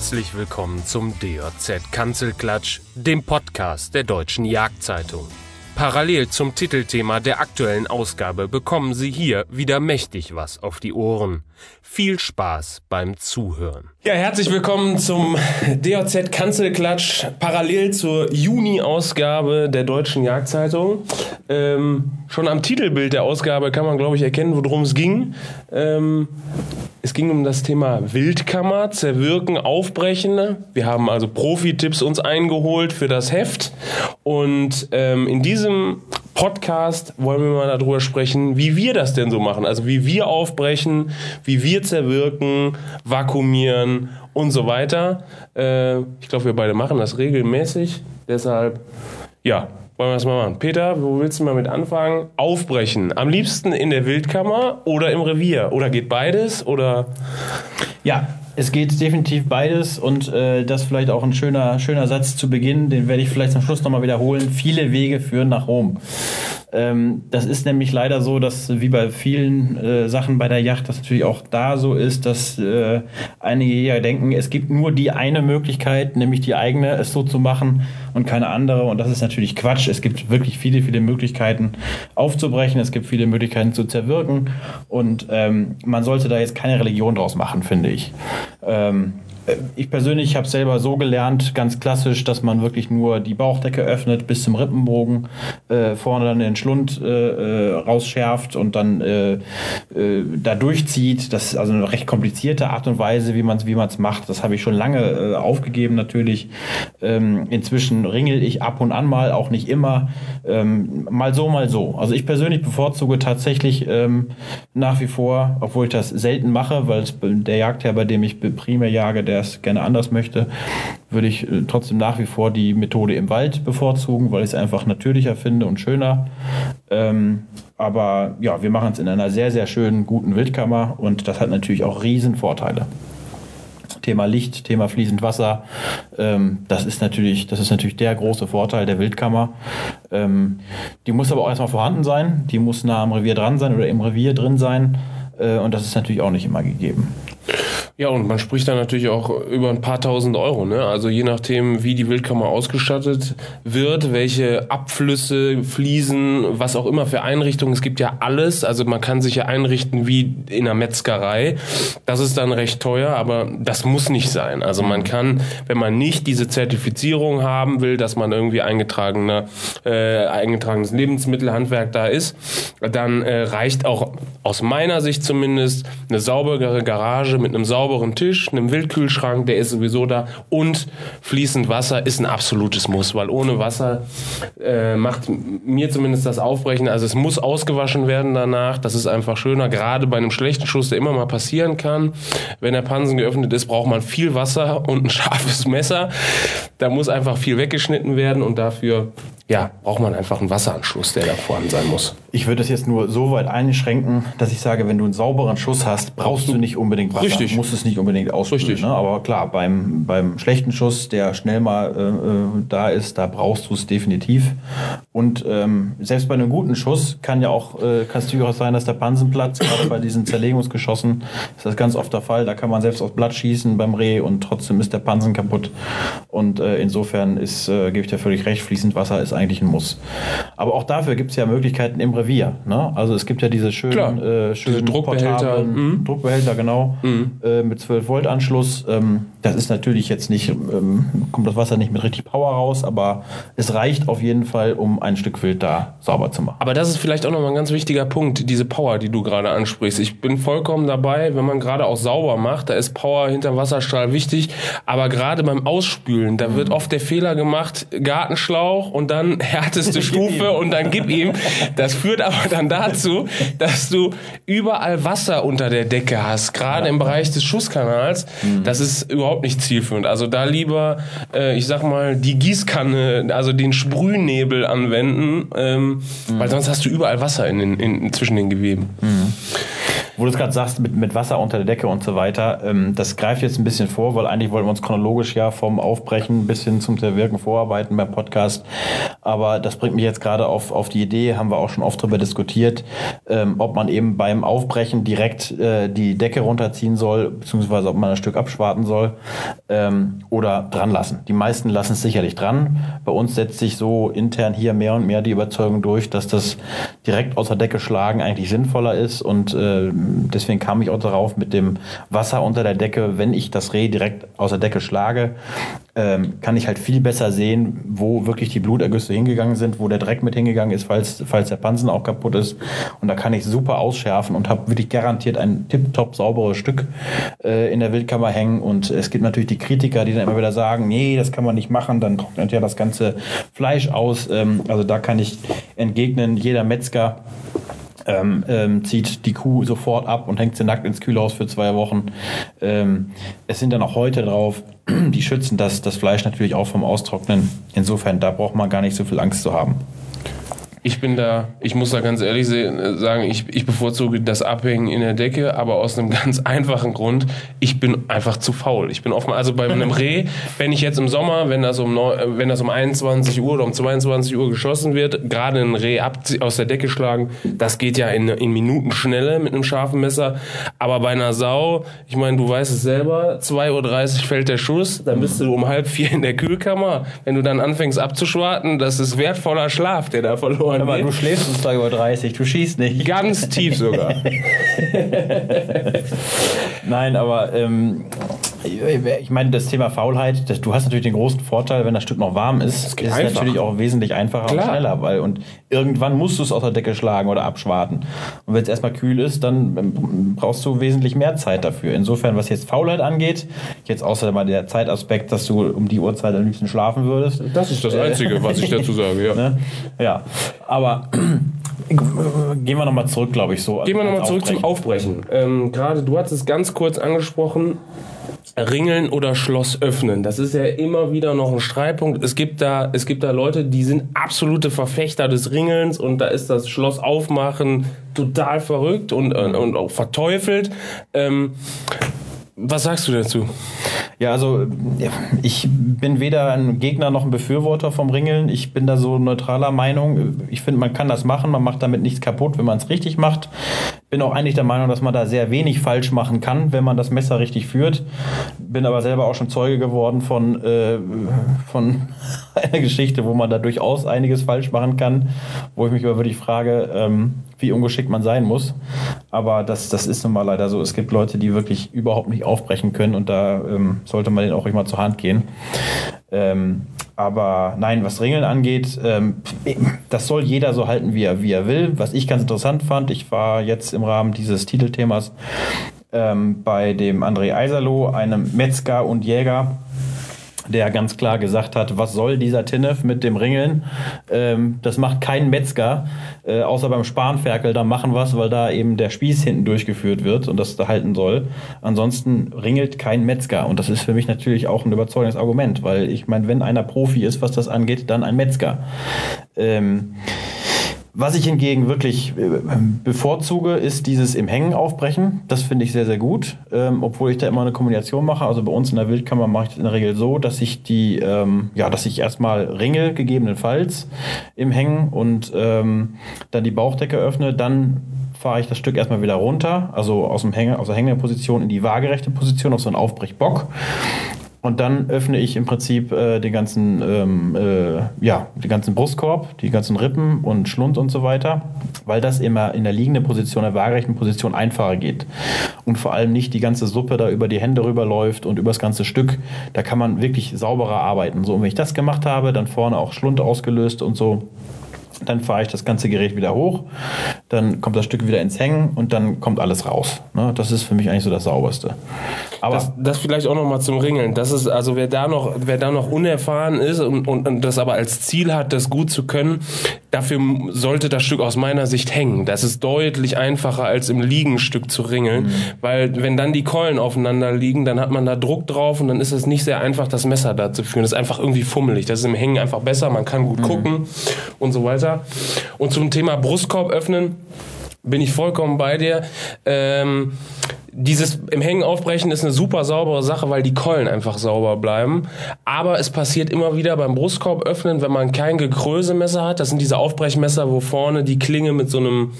Herzlich willkommen zum DJZ Kanzelklatsch, dem Podcast der Deutschen Jagdzeitung. Parallel zum Titelthema der aktuellen Ausgabe bekommen Sie hier wieder mächtig was auf die Ohren. Viel Spaß beim Zuhören. Ja, herzlich willkommen zum DOZ Kanzelklatsch, parallel zur Juni-Ausgabe der Deutschen Jagdzeitung. Ähm, schon am Titelbild der Ausgabe kann man, glaube ich, erkennen, worum es ging. Ähm, es ging um das Thema Wildkammer, Zerwirken, Aufbrechen. Wir haben also Profi-Tipps uns eingeholt für das Heft. Und ähm, in diesem Podcast wollen wir mal darüber sprechen, wie wir das denn so machen. Also wie wir aufbrechen, wie wir zerwirken, vakuumieren und so weiter. Äh, ich glaube, wir beide machen das regelmäßig. Deshalb, ja, wollen wir das mal machen. Peter, wo willst du mal mit anfangen? Aufbrechen. Am liebsten in der Wildkammer oder im Revier? Oder geht beides? Oder? Ja, es geht definitiv beides und äh, das vielleicht auch ein schöner, schöner Satz zu Beginn, den werde ich vielleicht zum Schluss nochmal wiederholen. Viele Wege führen nach Rom. Ähm, das ist nämlich leider so, dass wie bei vielen äh, Sachen bei der Yacht das natürlich auch da so ist, dass äh, einige Jäger denken, es gibt nur die eine Möglichkeit, nämlich die eigene, es so zu machen und keine andere. Und das ist natürlich Quatsch. Es gibt wirklich viele, viele Möglichkeiten aufzubrechen. Es gibt viele Möglichkeiten zu zerwirken. Und ähm, man sollte da jetzt keine Religion draus machen, finde ich. Ähm, ich persönlich habe selber so gelernt, ganz klassisch, dass man wirklich nur die Bauchdecke öffnet bis zum Rippenbogen, äh, vorne dann den Schlund äh, äh rausschärft und dann äh, äh, da durchzieht. Das ist also eine recht komplizierte Art und Weise, wie man es wie macht. Das habe ich schon lange äh, aufgegeben natürlich. Ähm, inzwischen ringel ich ab und an mal, auch nicht immer. Ähm, mal so, mal so. Also ich persönlich bevorzuge tatsächlich ähm, nach wie vor, obwohl ich das selten mache, weil der Jagdherr, bei dem ich primär jage, der es gerne anders möchte, würde ich äh, trotzdem nach wie vor die Methode im Wald bevorzugen, weil ich es einfach natürlicher finde und schöner. Ähm, aber ja, wir machen es in einer sehr, sehr schönen, guten Wildkammer und das hat natürlich auch riesen Vorteile. Thema Licht, Thema fließend Wasser. Ähm, das ist natürlich, das ist natürlich der große Vorteil der Wildkammer. Ähm, die muss aber auch erstmal vorhanden sein. Die muss nah am Revier dran sein oder im Revier drin sein. Äh, und das ist natürlich auch nicht immer gegeben. Ja, und man spricht da natürlich auch über ein paar tausend Euro. Ne? Also je nachdem, wie die Wildkammer ausgestattet wird, welche Abflüsse, Fliesen, was auch immer für Einrichtungen. Es gibt ja alles. Also man kann sich ja einrichten wie in einer Metzgerei. Das ist dann recht teuer, aber das muss nicht sein. Also man kann, wenn man nicht diese Zertifizierung haben will, dass man irgendwie eingetragener, äh, eingetragenes Lebensmittelhandwerk da ist, dann äh, reicht auch aus meiner Sicht zumindest eine saubere Garage mit einem sauberen sauberen Tisch, einem Wildkühlschrank, der ist sowieso da und fließend Wasser ist ein absolutes Muss, weil ohne Wasser äh, macht mir zumindest das Aufbrechen, also es muss ausgewaschen werden danach, das ist einfach schöner, gerade bei einem schlechten Schuss, der immer mal passieren kann. Wenn der Pansen geöffnet ist, braucht man viel Wasser und ein scharfes Messer. Da muss einfach viel weggeschnitten werden und dafür ja, braucht man einfach einen Wasseranschluss, der da vorhanden sein muss. Ich würde das jetzt nur so weit einschränken, dass ich sage, wenn du einen sauberen Schuss hast, brauchst du nicht unbedingt Wasser. Richtig. Du musst es nicht unbedingt ausspülen. Richtig. Ne? Aber klar, beim, beim schlechten Schuss, der schnell mal äh, äh da ist, da brauchst du es definitiv. Und ähm, selbst bei einem guten Schuss kann ja auch, äh, kann es durchaus sein, dass der Pansen platzt. Gerade bei diesen Zerlegungsgeschossen ist das ganz oft der Fall. Da kann man selbst aufs Blatt schießen beim Reh und trotzdem ist der Pansen kaputt. Und äh, insofern ist, äh, gebe ich dir völlig recht, fließend Wasser ist eigentlich ein Muss. Aber auch dafür gibt es ja Möglichkeiten im Revier. Ne? Also es gibt ja diese schönen, äh, schönen diese Druckbehälter, mhm. Druckbehälter genau, mhm. äh, mit 12 Volt Anschluss. Ähm, das ist natürlich jetzt nicht, ähm, kommt das Wasser nicht mit richtig Power raus, aber es reicht auf jeden Fall, um ein Stück Wild da sauber zu machen. Aber das ist vielleicht auch nochmal ein ganz wichtiger Punkt, diese Power, die du gerade ansprichst. Ich bin vollkommen dabei, wenn man gerade auch sauber macht, da ist Power hinterm Wasserstrahl wichtig, aber gerade beim Ausspülen, da wird mhm. oft der Fehler gemacht, Gartenschlauch und dann härteste Stufe und dann gib ihm. Das führt aber dann dazu, dass du überall Wasser unter der Decke hast, gerade im Bereich des Schusskanals. Mhm. Das ist überhaupt nicht zielführend. Also da lieber, äh, ich sag mal, die Gießkanne, also den Sprühnebel anwenden, ähm, mhm. weil sonst hast du überall Wasser in den, in, zwischen den Geweben. Mhm wo du es gerade sagst, mit, mit Wasser unter der Decke und so weiter, ähm, das greift jetzt ein bisschen vor, weil eigentlich wollten wir uns chronologisch ja vom Aufbrechen bis hin zum Zerwirken vorarbeiten beim Podcast. Aber das bringt mich jetzt gerade auf, auf die Idee, haben wir auch schon oft darüber diskutiert, ähm, ob man eben beim Aufbrechen direkt äh, die Decke runterziehen soll, beziehungsweise ob man ein Stück abschwarten soll ähm, oder dran lassen. Die meisten lassen es sicherlich dran. Bei uns setzt sich so intern hier mehr und mehr die Überzeugung durch, dass das direkt aus der Decke schlagen eigentlich sinnvoller ist und äh, deswegen kam ich auch darauf mit dem Wasser unter der Decke, wenn ich das Reh direkt aus der Decke schlage, ähm, kann ich halt viel besser sehen, wo wirklich die Blutergüsse hingegangen sind, wo der Dreck mit hingegangen ist, falls, falls der Pansen auch kaputt ist. Und da kann ich super ausschärfen und habe wirklich garantiert ein tipptopp sauberes Stück äh, in der Wildkammer hängen. Und es gibt natürlich die Kritiker, die dann immer wieder sagen, nee, das kann man nicht machen, dann trocknet ja das ganze Fleisch aus. Ähm, also da kann ich entgegnen, jeder Metzger ähm, ähm, zieht die Kuh sofort ab und hängt sie nackt ins Kühlhaus für zwei Wochen. Ähm, es sind dann auch heute drauf, die schützen das, das Fleisch natürlich auch vom Austrocknen. Insofern, da braucht man gar nicht so viel Angst zu haben. Ich bin da, ich muss da ganz ehrlich sagen, ich, ich bevorzuge das Abhängen in der Decke, aber aus einem ganz einfachen Grund. Ich bin einfach zu faul. Ich bin oftmals, also bei einem Reh, wenn ich jetzt im Sommer, wenn das um, wenn das um 21 Uhr oder um 22 Uhr geschossen wird, gerade ein Reh ab, aus der Decke schlagen, das geht ja in, in Minutenschnelle mit einem scharfen Messer. Aber bei einer Sau, ich meine, du weißt es selber, 2.30 Uhr fällt der Schuss, dann bist du um halb vier in der Kühlkammer. Wenn du dann anfängst abzuschwarten, das ist wertvoller Schlaf, der da verloren verloren Aber du schläfst um 2.30 Uhr, du schießt nicht. Ganz tief sogar. Nein, aber ähm, ich meine, das Thema Faulheit, das, du hast natürlich den großen Vorteil, wenn das Stück noch warm ist, ist es natürlich auch wesentlich einfacher Klar. und schneller, weil und irgendwann musst du es aus der Decke schlagen oder abschwarten. Und wenn es erstmal kühl ist, dann ähm, brauchst du wesentlich mehr Zeit dafür. Insofern, was jetzt Faulheit angeht, jetzt außer mal der Zeitaspekt, dass du um die Uhrzeit am liebsten schlafen würdest. Das ist das Einzige, was ich dazu sage, ja. Ne? Ja, aber gehen wir nochmal zurück, glaube ich, so. Gehen wir nochmal zurück zum Aufbrechen. Ähm, Gerade du hast es ganz kurz angesprochen, Ringeln oder Schloss öffnen. Das ist ja immer wieder noch ein Streitpunkt. Es gibt da, es gibt da Leute, die sind absolute Verfechter des Ringelns und da ist das Schloss aufmachen total verrückt und, und, und auch verteufelt. Ähm, was sagst du dazu? Ja, also ich bin weder ein Gegner noch ein Befürworter vom Ringeln. Ich bin da so neutraler Meinung. Ich finde, man kann das machen, man macht damit nichts kaputt, wenn man es richtig macht. Bin auch eigentlich der Meinung, dass man da sehr wenig falsch machen kann, wenn man das Messer richtig führt. Bin aber selber auch schon Zeuge geworden von, äh, von einer Geschichte, wo man da durchaus einiges falsch machen kann, wo ich mich aber wirklich frage, ähm, wie ungeschickt man sein muss. Aber das, das ist nun mal leider so. Es gibt Leute, die wirklich überhaupt nicht aufbrechen können und da ähm, sollte man denen auch immer zur Hand gehen. Ähm, aber nein, was Ringeln angeht, ähm, das soll jeder so halten, wie er, wie er will. Was ich ganz interessant fand, ich war jetzt im Rahmen dieses Titelthemas ähm, bei dem André Eiserloh, einem Metzger und Jäger, der ganz klar gesagt hat, was soll dieser Tinnef mit dem Ringeln? Ähm, das macht kein Metzger, äh, außer beim Spanferkel, da machen was, weil da eben der Spieß hinten durchgeführt wird und das da halten soll. Ansonsten ringelt kein Metzger und das ist für mich natürlich auch ein überzeugendes Argument, weil ich meine, wenn einer Profi ist, was das angeht, dann ein Metzger. Ähm, was ich hingegen wirklich äh, bevorzuge, ist dieses im Hängen aufbrechen. Das finde ich sehr, sehr gut, ähm, obwohl ich da immer eine Kombination mache. Also bei uns in der Wildkammer mache ich in der Regel so, dass ich die, ähm, ja, dass ich erstmal ringe, gegebenenfalls im Hängen und ähm, dann die Bauchdecke öffne, dann fahre ich das Stück erstmal wieder runter, also aus, dem Hänge, aus der hängenden Position in die waagerechte Position, auf so einen Aufbrechbock. Und dann öffne ich im Prinzip äh, den ganzen, ähm, äh, ja, den ganzen Brustkorb, die ganzen Rippen und Schlund und so weiter, weil das immer in der liegenden Position, der waagerechten Position einfacher geht. Und vor allem nicht die ganze Suppe da über die Hände rüberläuft und über das ganze Stück. Da kann man wirklich sauberer arbeiten. So, und wenn ich das gemacht habe, dann vorne auch Schlund ausgelöst und so, dann fahre ich das ganze Gerät wieder hoch, dann kommt das Stück wieder ins Hängen und dann kommt alles raus. Ne? Das ist für mich eigentlich so das Sauberste. Aber das, das vielleicht auch noch mal zum Ringeln. Das ist also wer da noch wer da noch unerfahren ist und, und, und das aber als Ziel hat, das gut zu können, dafür sollte das Stück aus meiner Sicht hängen. Das ist deutlich einfacher als im Liegenstück zu ringeln, mhm. weil wenn dann die Keulen aufeinander liegen, dann hat man da Druck drauf und dann ist es nicht sehr einfach, das Messer da zu führen. Das ist einfach irgendwie fummelig. Das ist im Hängen einfach besser. Man kann gut mhm. gucken und so weiter. Und zum Thema Brustkorb öffnen bin ich vollkommen bei dir. Ähm, dieses im Hängen aufbrechen ist eine super saubere Sache, weil die Keulen einfach sauber bleiben. Aber es passiert immer wieder beim Brustkorb öffnen, wenn man kein Gekrösemesser hat. Das sind diese Aufbrechmesser, wo vorne die Klinge mit so einem,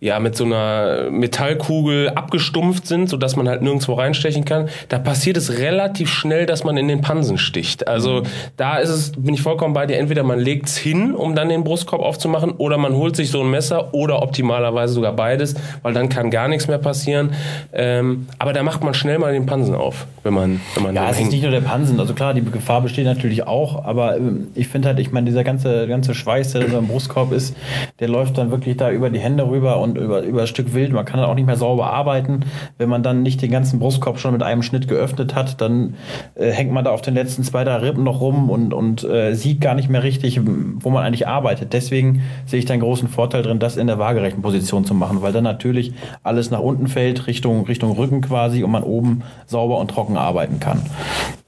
ja, mit so einer Metallkugel abgestumpft sind, sodass man halt nirgendwo reinstechen kann. Da passiert es relativ schnell, dass man in den Pansen sticht. Also da ist es, bin ich vollkommen bei dir, entweder man legt es hin, um dann den Brustkorb aufzumachen, oder man holt sich so ein Messer oder optimalerweise sogar beides, weil dann kann gar nichts mehr passieren. Ähm, aber da macht man schnell mal den Pansen auf, wenn man, wenn man Ja, es hängt. ist nicht nur der Pansen. Also klar, die Gefahr besteht natürlich auch, aber ähm, ich finde halt, ich meine, dieser ganze, ganze Schweiß, der so im Brustkorb ist, der läuft dann wirklich da über die Hände rüber und über, über ein Stück Wild. Man kann dann auch nicht mehr sauber arbeiten. Wenn man dann nicht den ganzen Brustkorb schon mit einem Schnitt geöffnet hat, dann äh, hängt man da auf den letzten zwei, drei Rippen noch rum und, und äh, sieht gar nicht mehr richtig, wo man eigentlich arbeitet. Deswegen sehe ich da einen großen Vorteil drin, das in der waagerechten Position zu machen, weil dann natürlich alles nach unten fällt, Richtung, Richtung Rücken quasi und man oben sauber und trocken arbeiten kann.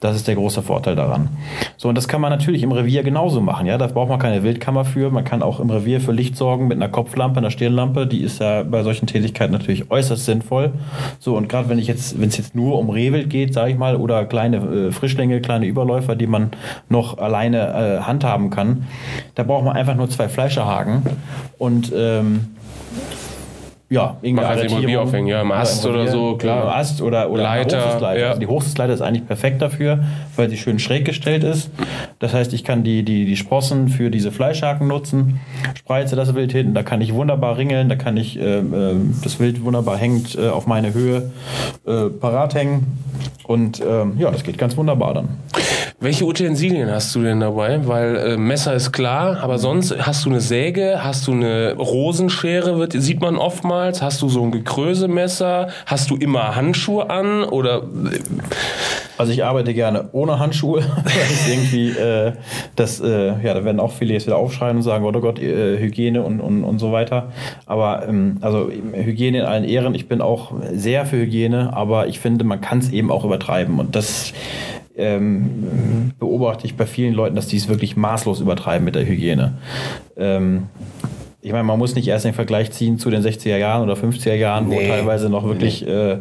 Das ist der große Vorteil daran. So, und das kann man natürlich im Revier genauso machen. Ja, da braucht man keine Wildkammer für. Man kann auch im Revier für Licht sorgen mit einer Kopflampe, einer Stirnlampe. Die ist ja bei solchen Tätigkeiten natürlich äußerst sinnvoll. So, und gerade wenn ich jetzt, wenn es jetzt nur um Rehwild geht, sage ich mal, oder kleine äh, Frischlinge, kleine Überläufer, die man noch alleine äh, handhaben kann, da braucht man einfach nur zwei Fleischerhaken und ähm, ja, irgendwie Arretierung. aufhängen, ja, im Ast oder, oder so, klar. Im Ast oder, oder Leiter. Ja. Also die Hochsichtsleiter ist eigentlich perfekt dafür, weil sie schön schräg gestellt ist. Das heißt, ich kann die, die, die Sprossen für diese Fleischhaken nutzen, spreize das Wild hinten, da kann ich wunderbar ringeln, da kann ich äh, äh, das Wild wunderbar hängend äh, auf meine Höhe äh, parat hängen. Und ähm, ja, das geht ganz wunderbar dann. Welche Utensilien hast du denn dabei? Weil äh, Messer ist klar, aber sonst hast du eine Säge, hast du eine Rosenschere, wird, sieht man oftmals, hast du so ein Gekrösemesser, hast du immer Handschuhe an oder? Also ich arbeite gerne ohne Handschuhe, irgendwie äh, das, äh, ja, da werden auch viele jetzt wieder aufschreien und sagen, oh Gott, äh, Hygiene und, und, und so weiter. Aber ähm, also Hygiene in allen Ehren, ich bin auch sehr für Hygiene, aber ich finde, man kann es eben auch übertreiben und das ähm, beobachte ich bei vielen Leuten, dass die es wirklich maßlos übertreiben mit der Hygiene. Ähm, ich meine, man muss nicht erst den Vergleich ziehen zu den 60er Jahren oder 50er Jahren, nee. wo teilweise noch wirklich nee. äh,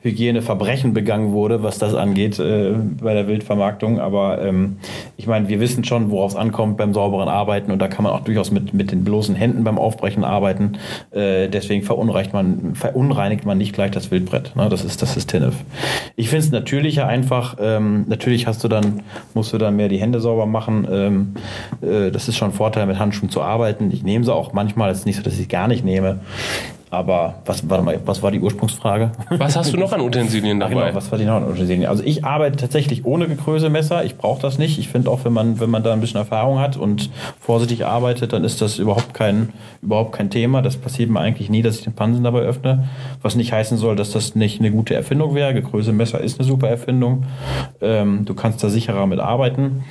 Hygieneverbrechen begangen wurde, was das angeht äh, bei der Wildvermarktung. Aber ähm, ich meine, wir wissen schon, worauf es ankommt beim sauberen Arbeiten und da kann man auch durchaus mit, mit den bloßen Händen beim Aufbrechen arbeiten. Äh, deswegen verunreinigt man, verunreinigt man nicht gleich das Wildbrett. Ne? Das ist das ist TINF. Ich finde es natürlicher einfach. Ähm, natürlich hast du dann, musst du dann mehr die Hände sauber machen. Ähm, äh, das ist schon ein Vorteil, mit Handschuhen zu arbeiten. Ich nehme sie auch manchmal. Es ist nicht so, dass ich gar nicht nehme. Aber was, warte mal, was war die Ursprungsfrage? Was hast du noch an Utensilien dabei? Genau, was war die noch an Utensilien? Also ich arbeite tatsächlich ohne Gekrösemesser. Ich brauche das nicht. Ich finde auch, wenn man, wenn man da ein bisschen Erfahrung hat und vorsichtig arbeitet, dann ist das überhaupt kein, überhaupt kein Thema. Das passiert mir eigentlich nie, dass ich den Pansen dabei öffne. Was nicht heißen soll, dass das nicht eine gute Erfindung wäre. Gekrösemesser ist eine super Erfindung. Ähm, du kannst da sicherer mit arbeiten.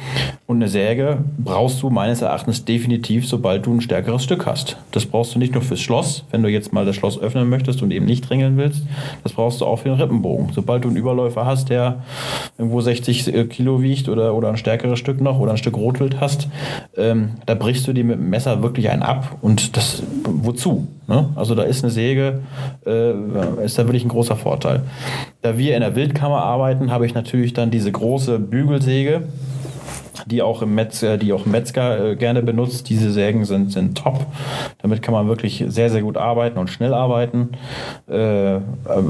Und eine Säge brauchst du meines Erachtens definitiv, sobald du ein stärkeres Stück hast. Das brauchst du nicht nur fürs Schloss, wenn du jetzt mal das das Schloss öffnen möchtest und eben nicht ringeln willst, das brauchst du auch für den Rippenbogen. Sobald du einen Überläufer hast, der irgendwo 60 äh, Kilo wiegt oder, oder ein stärkeres Stück noch oder ein Stück Rotwild hast, ähm, da brichst du dir mit dem Messer wirklich einen ab und das, wozu? Ne? Also da ist eine Säge, äh, ist da wirklich ein großer Vorteil. Da wir in der Wildkammer arbeiten, habe ich natürlich dann diese große Bügelsäge, die auch im Metzger, die auch Metzger äh, gerne benutzt. Diese Sägen sind, sind top. Damit kann man wirklich sehr, sehr gut arbeiten und schnell arbeiten. Äh, äh,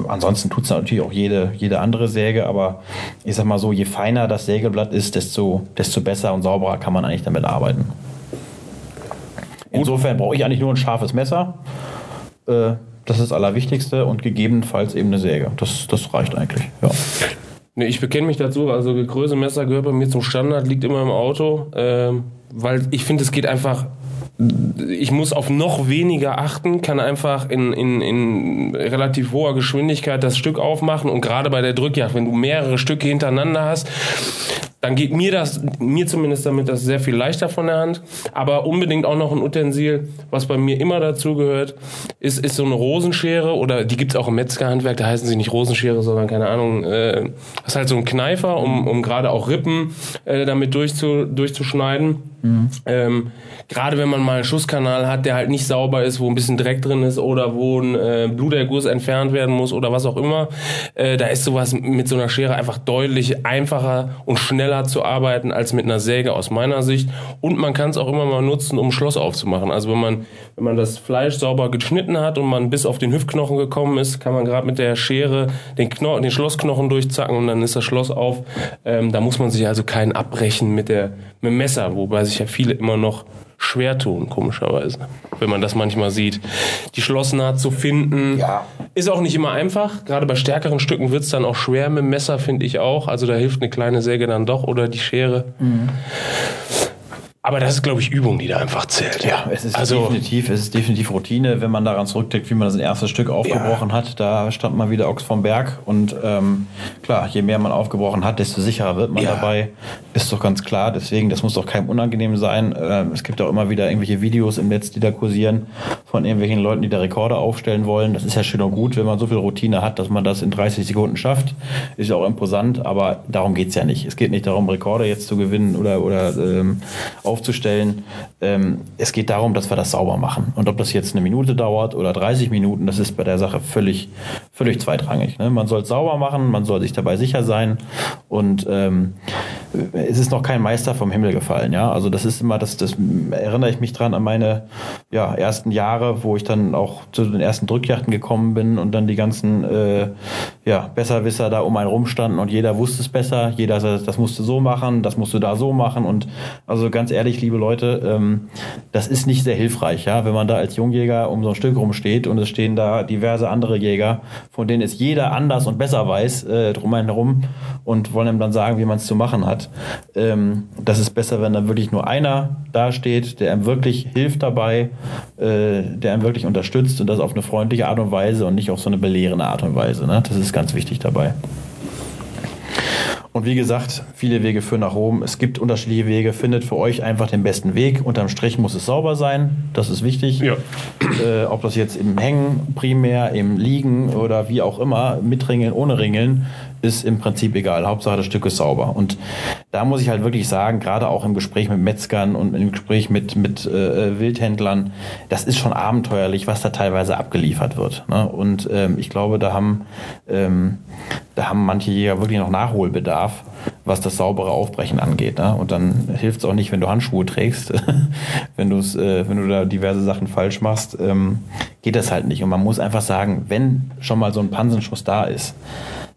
ansonsten tut es natürlich auch jede, jede andere Säge, aber ich sag mal so, je feiner das Sägeblatt ist, desto, desto besser und sauberer kann man eigentlich damit arbeiten. Insofern brauche ich eigentlich nur ein scharfes Messer. Äh, das ist das Allerwichtigste und gegebenenfalls eben eine Säge. Das, das reicht eigentlich. Ja. Nee, ich bekenne mich dazu. Also Größe gehört bei mir zum Standard, liegt immer im Auto, ähm, weil ich finde, es geht einfach. Ich muss auf noch weniger achten, kann einfach in, in, in relativ hoher Geschwindigkeit das Stück aufmachen und gerade bei der Drückjagd, wenn du mehrere Stücke hintereinander hast, dann geht mir das, mir zumindest damit das sehr viel leichter von der Hand. Aber unbedingt auch noch ein Utensil, was bei mir immer dazu gehört, ist, ist so eine Rosenschere oder die gibt's auch im Metzgerhandwerk, da heißen sie nicht Rosenschere, sondern keine Ahnung, äh, das ist halt so ein Kneifer, um, um gerade auch Rippen äh, damit durchzu, durchzuschneiden. Mhm. Ähm, gerade wenn man mal einen Schusskanal hat, der halt nicht sauber ist, wo ein bisschen Dreck drin ist oder wo ein äh, Bluterguss entfernt werden muss oder was auch immer, äh, da ist sowas mit so einer Schere einfach deutlich einfacher und schneller zu arbeiten als mit einer Säge aus meiner Sicht. Und man kann es auch immer mal nutzen, um Schloss aufzumachen. Also wenn man, wenn man das Fleisch sauber geschnitten hat und man bis auf den Hüftknochen gekommen ist, kann man gerade mit der Schere den, Kno den Schlossknochen durchzacken und dann ist das Schloss auf. Ähm, da muss man sich also keinen abbrechen mit, der, mit dem Messer, wobei sich ja viele immer noch schwer tun, komischerweise. Wenn man das manchmal sieht. Die Schlossnaht zu finden, ja. ist auch nicht immer einfach. Gerade bei stärkeren Stücken wird es dann auch schwer mit dem Messer, finde ich auch. Also da hilft eine kleine Säge dann doch oder die Schere. Mhm. Aber das ist, glaube ich, Übung, die da einfach zählt. Ja, es ist also, definitiv, es ist definitiv Routine, wenn man daran zurückdenkt, wie man das erste Stück aufgebrochen ja. hat. Da stand man wieder Ochs vom Berg und ähm, klar, je mehr man aufgebrochen hat, desto sicherer wird man ja. dabei. Ist doch ganz klar. Deswegen, das muss doch keinem unangenehm sein. Ähm, es gibt auch immer wieder irgendwelche Videos im Netz, die da kursieren von irgendwelchen Leuten, die da Rekorde aufstellen wollen. Das ist ja schön und gut, wenn man so viel Routine hat, dass man das in 30 Sekunden schafft. Ist ja auch imposant, aber darum geht's ja nicht. Es geht nicht darum, Rekorde jetzt zu gewinnen oder, oder ähm, aufzustellen. Ähm, es geht darum, dass wir das sauber machen. Und ob das jetzt eine Minute dauert oder 30 Minuten, das ist bei der Sache völlig, völlig zweitrangig. Ne? Man soll es sauber machen, man soll sich dabei sicher sein und ähm, es ist noch kein Meister vom Himmel gefallen. Ja, also das ist immer, das, das erinnere ich mich dran an meine ja, ersten Jahre, wo ich dann auch zu den ersten Drückjachten gekommen bin und dann die ganzen äh, ja, Besserwisser da um einen rumstanden und jeder wusste es besser. Jeder sagt, das musst du so machen, das musst du da so machen und also ganz ehrlich liebe Leute, ähm, das ist nicht sehr hilfreich, ja, wenn man da als Jungjäger um so ein Stück rumsteht und es stehen da diverse andere Jäger, von denen es jeder anders und besser weiß, äh, drum herum und wollen ihm dann sagen, wie man es zu machen hat. Ähm, das ist besser, wenn dann wirklich nur einer da steht, der ihm wirklich hilft dabei, äh, der ihm wirklich unterstützt und das auf eine freundliche Art und Weise und nicht auf so eine belehrende Art und Weise. Ne? Das ist ganz wichtig dabei. Und wie gesagt, viele Wege führen nach Rom. Es gibt unterschiedliche Wege. Findet für euch einfach den besten Weg. Unterm Strich muss es sauber sein. Das ist wichtig. Ja. Äh, ob das jetzt im Hängen primär, im Liegen oder wie auch immer, mit Ringeln, ohne Ringeln, ist im Prinzip egal. Hauptsache das Stück ist sauber. Und da muss ich halt wirklich sagen, gerade auch im Gespräch mit Metzgern und im Gespräch mit, mit äh, Wildhändlern, das ist schon abenteuerlich, was da teilweise abgeliefert wird. Ne? Und ähm, ich glaube, da haben, ähm, da haben manche Jäger wirklich noch Nachholbedarf, was das saubere Aufbrechen angeht. Ne? Und dann hilft es auch nicht, wenn du Handschuhe trägst, wenn, äh, wenn du da diverse Sachen falsch machst, ähm, geht das halt nicht. Und man muss einfach sagen, wenn schon mal so ein Pansenschuss da ist,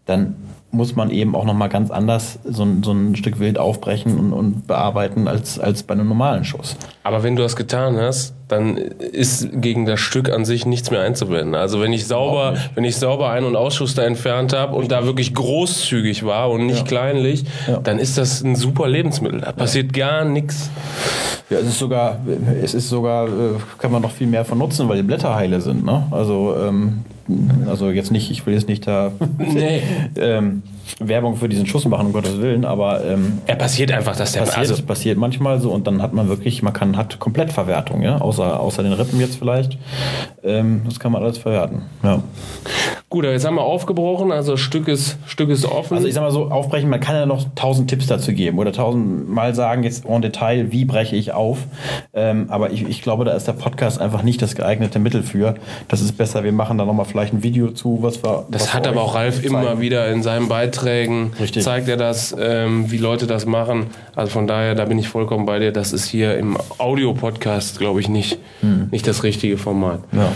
dann muss man eben auch nochmal ganz anders so ein, so ein Stück Wild aufbrechen und, und bearbeiten als, als bei einem normalen Schuss. Aber wenn du das getan hast, dann ist gegen das Stück an sich nichts mehr einzuwenden. Also wenn ich sauber, wenn ich sauber Ein- und Ausschuss da entfernt habe und da wirklich großzügig war und nicht ja. kleinlich, ja. dann ist das ein super Lebensmittel. Da passiert ja. gar nichts. Ja, es ist sogar, es ist sogar, äh, kann man noch viel mehr von nutzen, weil die Blätter heile sind. Ne? Also ähm, also jetzt nicht, ich will jetzt nicht da nee. ähm, Werbung für diesen Schuss machen, um Gottes Willen, aber ähm, er passiert einfach, dass der passiert, also passiert manchmal so und dann hat man wirklich, man kann hat komplett Verwertung, ja, außer außer den Rippen jetzt vielleicht, ähm, das kann man alles verwerten. Ja. Gut, jetzt haben wir aufgebrochen, also Stück ist, Stück ist offen. Also ich sag mal so, aufbrechen, man kann ja noch tausend Tipps dazu geben oder tausend Mal sagen jetzt en Detail, wie breche ich auf. Ähm, aber ich, ich glaube, da ist der Podcast einfach nicht das geeignete Mittel für. Das ist besser, wir machen da nochmal vielleicht ein Video zu, was wir. Das was hat aber auch Ralf zeigen. immer wieder in seinen Beiträgen. Richtig. Zeigt er das, ähm, wie Leute das machen. Also von daher, da bin ich vollkommen bei dir. Das ist hier im Audio-Podcast, glaube ich, nicht, hm. nicht das richtige Format. Ja.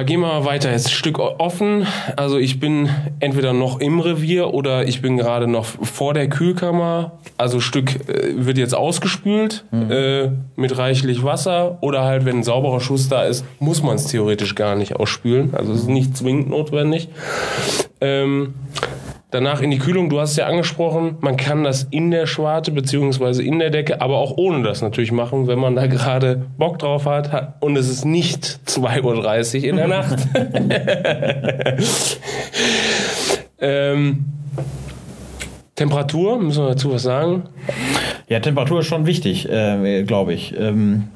Aber gehen wir mal weiter. Jetzt Stück offen. Also ich bin entweder noch im Revier oder ich bin gerade noch vor der Kühlkammer. Also Stück äh, wird jetzt ausgespült mhm. äh, mit reichlich Wasser oder halt, wenn ein sauberer Schuss da ist, muss man es theoretisch gar nicht ausspülen. Also es ist nicht zwingend notwendig. Ähm, Danach in die Kühlung, du hast es ja angesprochen, man kann das in der Schwarte beziehungsweise in der Decke, aber auch ohne das natürlich machen, wenn man da gerade Bock drauf hat und es ist nicht 2.30 Uhr in der Nacht. ähm, Temperatur, müssen wir dazu was sagen? Ja, Temperatur ist schon wichtig, äh, glaube ich. Ähm,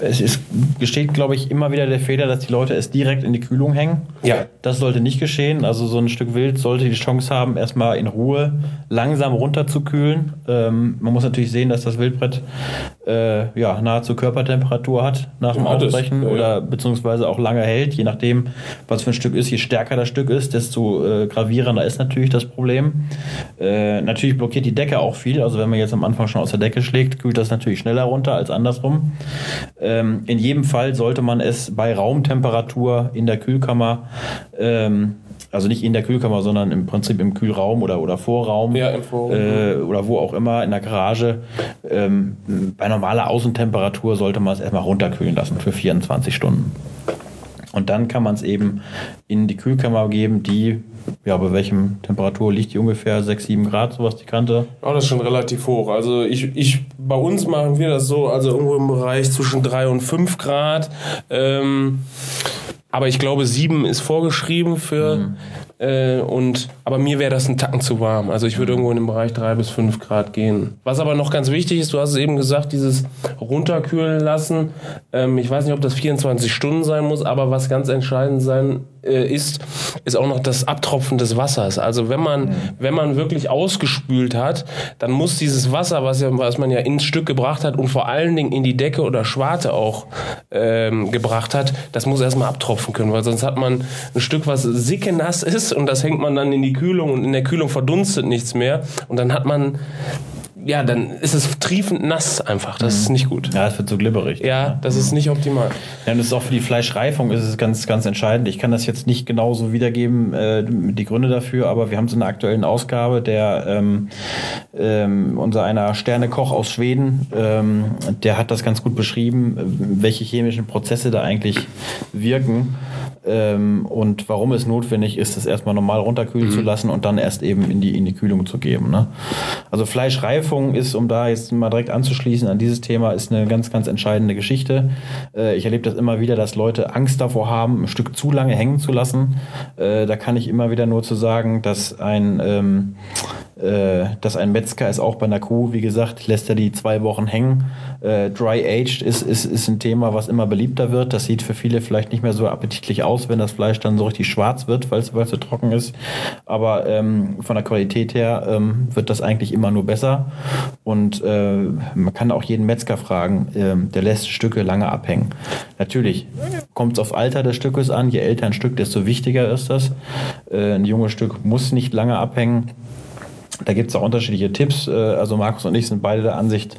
es ist, besteht, glaube ich, immer wieder der Fehler, dass die Leute es direkt in die Kühlung hängen. Ja. Das sollte nicht geschehen. Also so ein Stück Wild sollte die Chance haben, erstmal in Ruhe langsam runterzukühlen. Ähm, man muss natürlich sehen, dass das Wildbrett äh, ja, nahezu Körpertemperatur hat nach dem Hat Ausbrechen ja, ja. oder beziehungsweise auch lange hält, je nachdem, was für ein Stück ist. Je stärker das Stück ist, desto äh, gravierender ist natürlich das Problem. Äh, natürlich blockiert die Decke auch viel. Also wenn man jetzt am Anfang schon aus der Decke schlägt, kühlt das natürlich schneller runter als andersrum. Ähm, in jedem Fall sollte man es bei Raumtemperatur in der Kühlkammer, ähm, also nicht in der Kühlkammer, sondern im Prinzip im Kühlraum oder, oder Vorraum Ja, im Vorraum. Äh, oder wo auch immer in der Garage, ähm, bei normaler Außentemperatur sollte man es erstmal runterkühlen lassen für 24 Stunden. Und dann kann man es eben in die Kühlkammer geben, die, ja, bei welchem Temperatur liegt die ungefähr? 6, 7 Grad, sowas die Kante. Oh, das ist schon relativ hoch. Also ich, ich, bei uns machen wir das so, also irgendwo im Bereich zwischen 3 und 5 Grad. Ähm, aber ich glaube, 7 ist vorgeschrieben für. Äh, und, aber mir wäre das ein Tacken zu warm. Also ich würde irgendwo in den Bereich 3 bis 5 Grad gehen. Was aber noch ganz wichtig ist, du hast es eben gesagt, dieses runterkühlen lassen. Ähm, ich weiß nicht, ob das 24 Stunden sein muss, aber was ganz entscheidend sein äh, ist, ist auch noch das Abtropfen des Wassers. Also wenn man, wenn man wirklich ausgespült hat, dann muss dieses Wasser, was, ja, was man ja ins Stück gebracht hat und vor allen Dingen in die Decke oder Schwarte auch ähm, gebracht hat, das muss erstmal abtropfen können, weil sonst hat man ein Stück, was sickenass ist und das hängt man dann in die Kühlung und in der Kühlung verdunstet nichts mehr und dann hat man ja, dann ist es triefend nass einfach. Das ist nicht gut. Ja, es wird so glibberig. Ja, das ist nicht optimal. Ja, und das ist auch für die Fleischreifung ist es ganz, ganz entscheidend. Ich kann das jetzt nicht genau so wiedergeben, äh, die Gründe dafür, aber wir haben es in der aktuellen Ausgabe, der ähm, ähm, unser einer Sternekoch aus Schweden, ähm, der hat das ganz gut beschrieben, äh, welche chemischen Prozesse da eigentlich wirken ähm, und warum es notwendig ist, das erstmal normal runterkühlen zu lassen und dann erst eben in die, in die Kühlung zu geben. Ne? Also Fleischreifung ist, um da jetzt mal direkt anzuschließen an dieses Thema, ist eine ganz, ganz entscheidende Geschichte. Äh, ich erlebe das immer wieder, dass Leute Angst davor haben, ein Stück zu lange hängen zu lassen. Äh, da kann ich immer wieder nur zu sagen, dass ein ähm, äh, dass ein Metzger ist auch bei einer Kuh, wie gesagt, lässt er die zwei Wochen hängen. Äh, Dry Aged ist, ist, ist ein Thema, was immer beliebter wird. Das sieht für viele vielleicht nicht mehr so appetitlich aus, wenn das Fleisch dann so richtig schwarz wird, weil es so trocken ist. Aber ähm, von der Qualität her ähm, wird das eigentlich immer nur besser. Und äh, man kann auch jeden Metzger fragen, ähm, der lässt Stücke lange abhängen. Natürlich kommt es auf Alter des Stückes an. Je älter ein Stück, desto wichtiger ist das. Äh, ein junges Stück muss nicht lange abhängen. Da gibt es auch unterschiedliche Tipps. Äh, Also Markus und ich sind beide der Ansicht,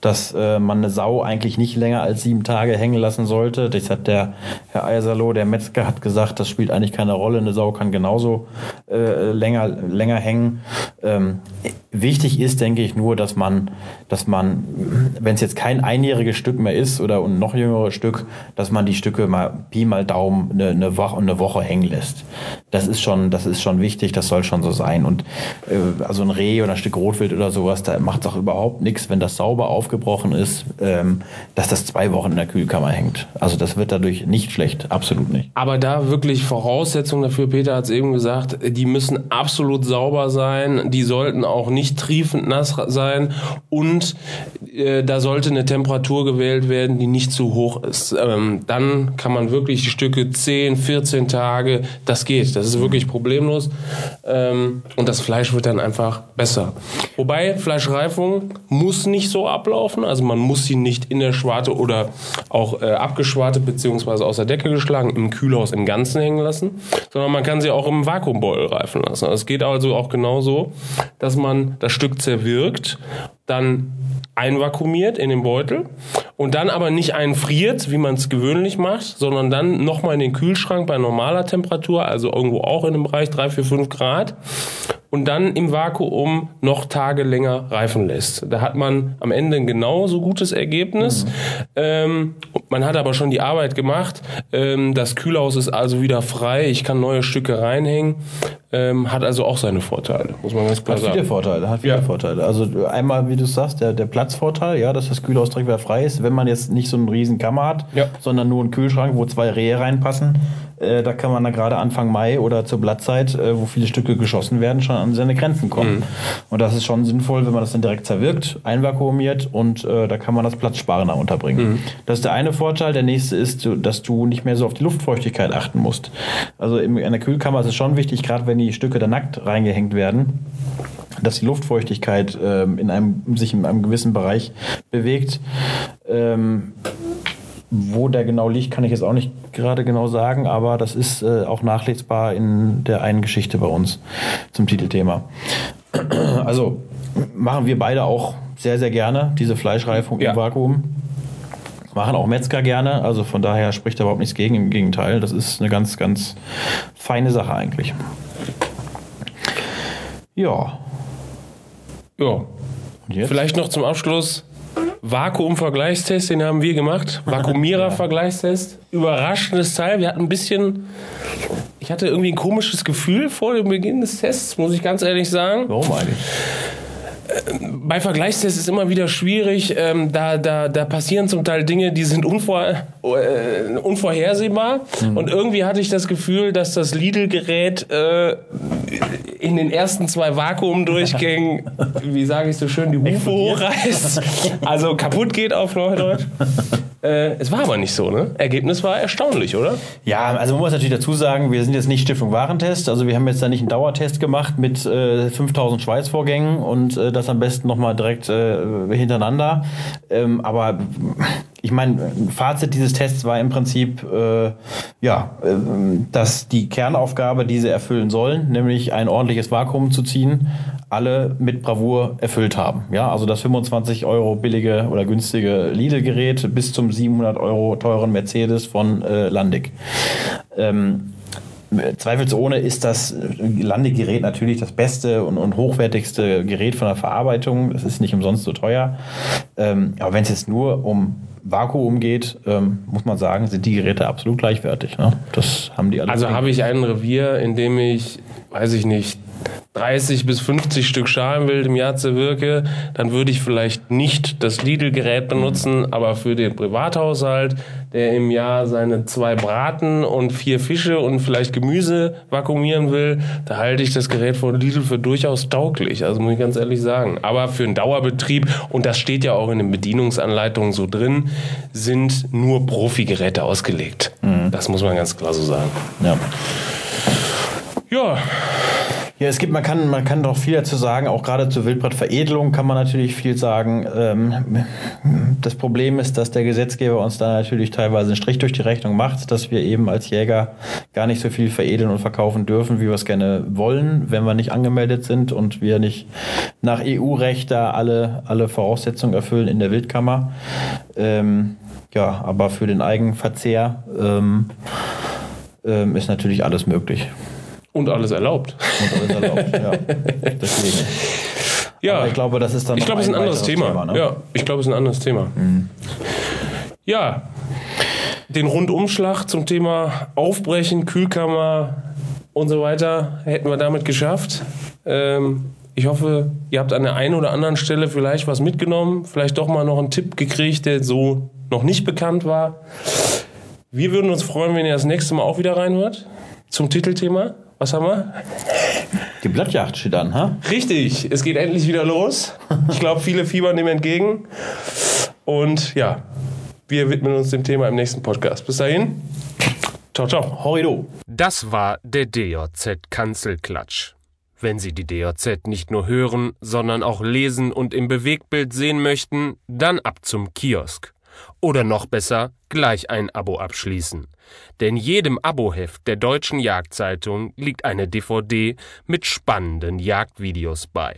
dass äh, man eine Sau eigentlich nicht länger als sieben Tage hängen lassen sollte. Das hat der Herr Eisalo, der Metzger, hat gesagt, das spielt eigentlich keine Rolle. Eine Sau kann genauso äh, länger, länger hängen. Ähm, wichtig ist, denke ich, nur, dass man, dass man, wenn es jetzt kein einjähriges Stück mehr ist oder ein noch jüngeres Stück, dass man die Stücke mal Pi mal Daumen eine, eine, Woche, eine Woche hängen lässt. Das ist schon, das ist schon wichtig, das soll schon so sein. Und äh, also ein Reh oder ein Stück Rotwild oder sowas, da macht es auch überhaupt nichts, wenn das sauber aufgebrochen ist, ähm, dass das zwei Wochen in der Kühlkammer hängt. Also das wird dadurch nicht schlecht, absolut nicht. Aber da wirklich Voraussetzungen dafür, Peter hat es eben gesagt, die müssen absolut sauber sein, die sollten auch nicht triefend nass sein und äh, da sollte eine Temperatur gewählt werden, die nicht zu hoch ist. Ähm, dann kann man wirklich die Stücke 10, 14 Tage, das geht, das ist wirklich problemlos ähm, und das Fleisch wird dann einfach besser. Wobei Fleischreifung muss nicht so ablaufen, also man muss sie nicht in der Schwarte oder auch äh, abgeschwartet beziehungsweise aus der Decke geschlagen im Kühlhaus im Ganzen hängen lassen, sondern man kann sie auch im Vakuumbeutel reifen lassen. Es geht also auch genauso, dass man das Stück zerwirkt, dann einvakuumiert in den Beutel und dann aber nicht einfriert, wie man es gewöhnlich macht, sondern dann nochmal in den Kühlschrank bei normaler Temperatur, also irgendwo auch in dem Bereich 3, 4, 5 Grad und dann im Vakuum noch Tage länger reifen lässt. Da hat man am Ende ein genauso gutes Ergebnis. Ähm, man hat aber schon die Arbeit gemacht. Ähm, das Kühlhaus ist also wieder frei. Ich kann neue Stücke reinhängen. Ähm, hat also auch seine Vorteile, muss man ganz klar Hat viele sagen. Vorteile, hat viele Ja. Vorteile. Also einmal, wie du sagst, der, der Platzvorteil, ja, dass das Kühlhaus direkt wieder frei ist. Wenn man jetzt nicht so einen riesen Kammer hat, Ja. sondern nur einen Kühlschrank, wo zwei Rehe reinpassen, äh, da kann man da gerade Anfang Mai oder zur Blattzeit, äh, wo viele Stücke geschossen werden, schon an seine Grenzen kommen. Mhm. Und das ist schon sinnvoll, wenn man das dann direkt zerwirkt, einvakuumiert und äh, da kann man das platzsparender unterbringen. Mhm. Das ist der eine Vorteil. Der nächste ist, dass du nicht mehr so auf die Luftfeuchtigkeit achten musst. Also in der Kühlkammer ist es schon wichtig, gerade wenn die Stücke da nackt reingehängt werden, dass die Luftfeuchtigkeit ähm, in einem, sich in einem gewissen Bereich bewegt. Ähm, wo der genau liegt, kann ich jetzt auch nicht gerade genau sagen, aber das ist äh, auch nachlesbar in der einen Geschichte bei uns zum Titelthema. Also machen wir beide auch sehr, sehr gerne diese Fleischreifung ja. im Vakuum. Machen auch Metzger gerne, also von daher spricht da überhaupt nichts gegen, im Gegenteil. Das ist eine ganz, ganz feine Sache eigentlich. Ja. Ja. Vielleicht noch zum Abschluss Vakuum-Vergleichstest, den haben wir gemacht. Vakuumierer-Vergleichstest. Überraschendes Teil. Wir hatten ein bisschen. Ich hatte irgendwie ein komisches Gefühl vor dem Beginn des Tests, muss ich ganz ehrlich sagen. Warum eigentlich? bei Vergleichstests ist immer wieder schwierig. Ähm, da, da, da passieren zum Teil Dinge, die sind unvor, äh, unvorhersehbar. Mhm. Und irgendwie hatte ich das Gefühl, dass das Lidl-Gerät äh, in den ersten zwei Vakuumdurchgängen, wie sage ich so schön, die Hufe hochreißt. Also kaputt geht auf Neudeutsch. Äh, es war aber nicht so, ne? Ergebnis war erstaunlich, oder? Ja, also man muss natürlich dazu sagen, wir sind jetzt nicht Stiftung Warentest. Also wir haben jetzt da nicht einen Dauertest gemacht mit äh, 5000 Schweißvorgängen und äh, das am besten nochmal direkt äh, hintereinander. Ähm, aber ich meine, Fazit dieses Tests war im Prinzip, äh, ja, äh, dass die Kernaufgabe, die sie erfüllen sollen, nämlich ein ordentliches Vakuum zu ziehen, alle mit Bravour erfüllt haben. Ja, also das 25 Euro billige oder günstige Lidl-Gerät bis zum 700 Euro teuren Mercedes von äh, Landig. Ähm, Zweifelsohne ist das Landegerät natürlich das beste und, und, hochwertigste Gerät von der Verarbeitung. Das ist nicht umsonst so teuer. Ähm, aber wenn es jetzt nur um Vakuum geht, ähm, muss man sagen, sind die Geräte absolut gleichwertig. Ne? Das haben die alle. Also habe ich ein Revier, in dem ich, weiß ich nicht, 30 bis 50 Stück Schalenwild im Jahr zerwirke, dann würde ich vielleicht nicht das Lidl-Gerät benutzen, aber für den Privathaushalt, der im Jahr seine zwei Braten und vier Fische und vielleicht Gemüse vakuumieren will, da halte ich das Gerät von Lidl für durchaus tauglich, also muss ich ganz ehrlich sagen. Aber für einen Dauerbetrieb, und das steht ja auch in den Bedienungsanleitungen so drin, sind nur Profi-Geräte ausgelegt. Mhm. Das muss man ganz klar so sagen. Ja. Ja. Ja, es gibt, man kann, man kann doch viel dazu sagen, auch gerade zur Wildbrettveredelung kann man natürlich viel sagen. Ähm, das Problem ist, dass der Gesetzgeber uns da natürlich teilweise einen Strich durch die Rechnung macht, dass wir eben als Jäger gar nicht so viel veredeln und verkaufen dürfen, wie wir es gerne wollen, wenn wir nicht angemeldet sind und wir nicht nach EU-Recht da alle, alle Voraussetzungen erfüllen in der Wildkammer. Ähm, ja, aber für den Eigenverzehr ähm, ähm ist natürlich alles möglich. Und alles erlaubt. Und alles erlaubt, ja. Deswegen. Ja. Aber ich glaube, das ist dann. Ich glaube, es ist ein anderes Thema. Thema ne? Ja, ich glaube, es ist ein anderes Thema. Mhm. Ja. Den Rundumschlag zum Thema Aufbrechen, Kühlkammer und so weiter hätten wir damit geschafft. Ähm, ich hoffe, ihr habt an der einen oder anderen Stelle vielleicht was mitgenommen, vielleicht doch mal noch einen Tipp gekriegt, der so noch nicht bekannt war. Wir würden uns freuen, wenn ihr das nächste Mal auch wieder reinhört zum Titelthema. Was haben wir? Die Blattjacht steht an, ha? Richtig, es geht endlich wieder los. Ich glaube, viele fiebern dem entgegen. Und ja, wir widmen uns dem Thema im nächsten Podcast. Bis dahin. Ciao, ciao. Horrido. Das war der DJZ Kanzelklatsch. Wenn Sie die DJZ nicht nur hören, sondern auch lesen und im Bewegtbild sehen möchten, dann ab zum Kiosk. Oder noch besser, gleich ein Abo abschließen. Denn jedem Aboheft der Deutschen Jagdzeitung liegt eine DVD mit spannenden Jagdvideos bei.